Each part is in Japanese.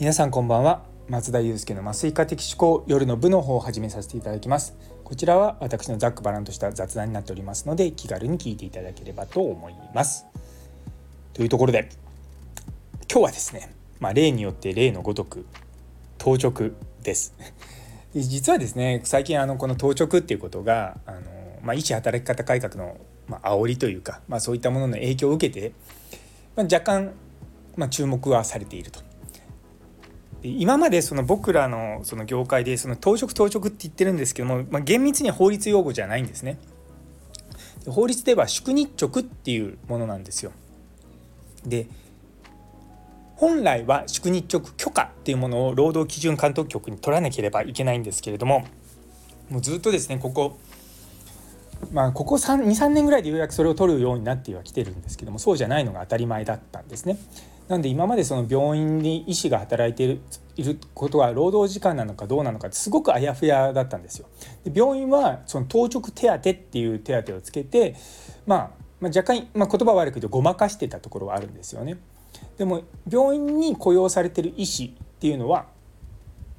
皆さんこんばんは。松田祐介の麻酔科的思考夜の部の方を始めさせていただきます。こちらは私のざっくばらんとした雑談になっておりますので気軽に聞いていただければと思います。というところで今日はですねまあ、例によって例のごとく当直です。実はですね最近あのこの当直っていうことがあの、まあ、医師働き方改革の、まあ煽りというか、まあ、そういったものの影響を受けて、ま、若干、まあ、注目はされていると。今までその僕らのその業界でその当直当直って言ってるんですけども、まあ、厳密には法律用語じゃないんですね。法律では宿日直っていうものなんですよ。で本来は宿日直許可っていうものを労働基準監督局に取らなければいけないんですけれどももうずっとですねここまあここ23年ぐらいでようやくそれを取るようになってはきてるんですけどもそうじゃないのが当たり前だったんですね。なんで今までその病院に医師が働いているいることは労働時間なのかどうなのかすごくあやふやだったんですよ。で病院はその当直手当っていう手当をつけて、まあ、まあ若干、まあ、言葉悪く言うとごまかしてたところはあるんですよね。でも病院に雇用されてる医師っていうのは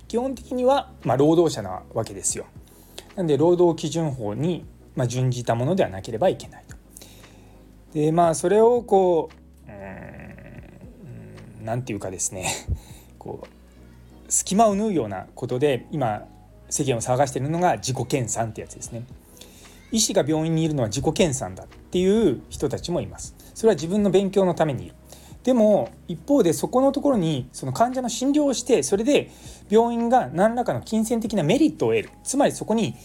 基本的にはま労働者なわけですよ。なんで労働基準法にま準じたものではなければいけないと。でまあそれをこう何て言うかですね こう隙間を縫うようなことで今世間を騒がしているのが自己研鑽ってやつですね。医師が病院にいるのは自己研鑽だっていう人たちもいます。それは自分の勉強のためにいる。でも一方でそこのところにその患者の診療をしてそれで病院が何らかの金銭的なメリットを得るつまりそこに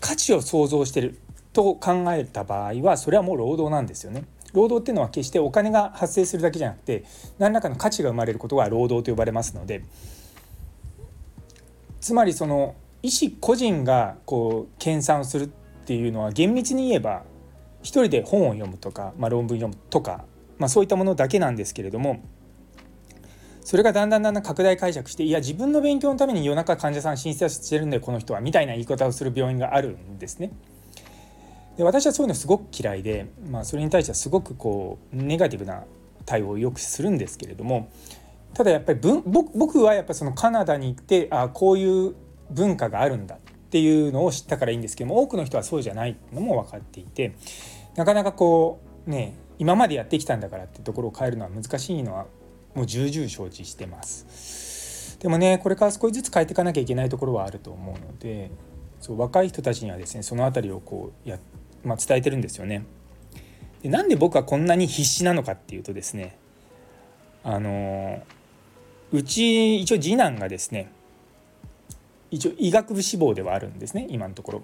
価値を創造してると考えた場合はそれはもう労働なんですよね。労働っていうのは決してお金が発生するだけじゃなくて何らかの価値が生まれることが労働と呼ばれますのでつまりその医師個人がこう研鑽をするっていうのは厳密に言えば一人で本を読むとか、まあ、論文読むとかまあ、そういったものだけなんですけれどもそれがだんだんだんだん拡大解釈していや自分の勉強のために夜中患者さん診察してるんだよこの人はみたいな言い方をする病院があるんですね。で私はそういうのすごく嫌いで、まあ、それに対してはすごくこうネガティブな対応をよくするんですけれどもただやっぱり僕はやっぱそのカナダに行ってあこういう文化があるんだっていうのを知ったからいいんですけども多くの人はそうじゃないのも分かっていてなかなかこうね今までやってきたんだからってところを変えるのは難しいのはもう重々承知してます。でもねこれから少しずつ変えていかなきゃいけないところはあると思うのでそう若い人たちにはですねその辺りをこうや、まあ、伝えてるんですよねでなんで僕はこんなに必死なのかっていうとですねあのうち一応次男がですね一応医学部志望ではあるんですね今のところ。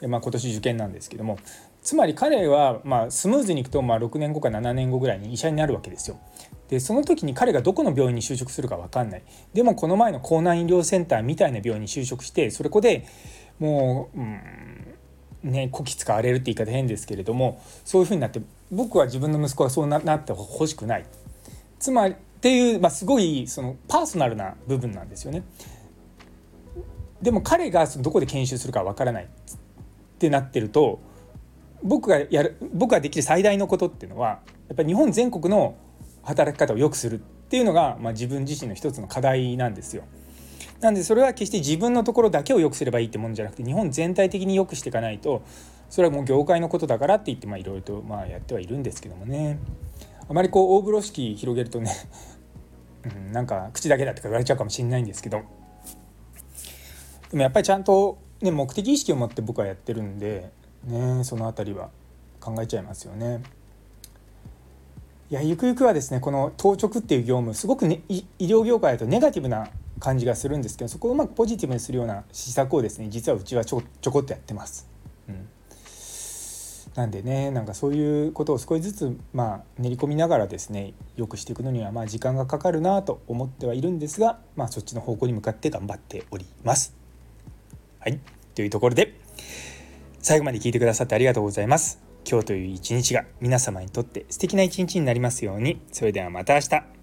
でまあ、今年受験なんですけどもつまり彼はまあスムーズにいくとまあ6年後か7年後ぐらいに医者になるわけですよ。でその時に彼がどこの病院に就職するか分かんないでもこの前の江南医療センターみたいな病院に就職してそれこでもう、うん、ねこき使われるって言い方変ですけれどもそういうふうになって僕は自分の息子はそうなってほしくないつまりっていう、まあ、すごいそのパーソナルな部分なんですよね。でも彼がどこで研修するか分からないってなってると僕がやる僕ができる最大のことっていうのはやっぱり日本全国の働き方を良くするっていうのが、まあ、自分自身の一つの課題なんですよ。なんでそれは決して自分のところだけを良くすればいいってもんじゃなくて日本全体的に良くしていかないとそれはもう業界のことだからって言っていろいろとまあやってはいるんですけどもねあまりこう大風呂敷広げるとね うん、なんか口だけだって言われちゃうかもしれないんですけどでもやっぱりちゃんと、ね、目的意識を持って僕はやってるんでねその辺りは考えちゃいますよね。いやゆくゆくはですねこの当直っていう業務すごく、ね、医療業界だとネガティブな感じがするんですけどそこをうまくポジティブにするような施策をですね実はうちはちょちょこっとやってます。うんなんでねなんかそういうことを少しずつまあ練り込みながらですねよくしていくのにはまあ時間がかかるなと思ってはいるんですが、まあ、そっちの方向に向かって頑張っております。はいというところで最後まで聞いてくださってありがとうございます。今日という一日が皆様にとって素敵な一日になりますように。それではまた明日。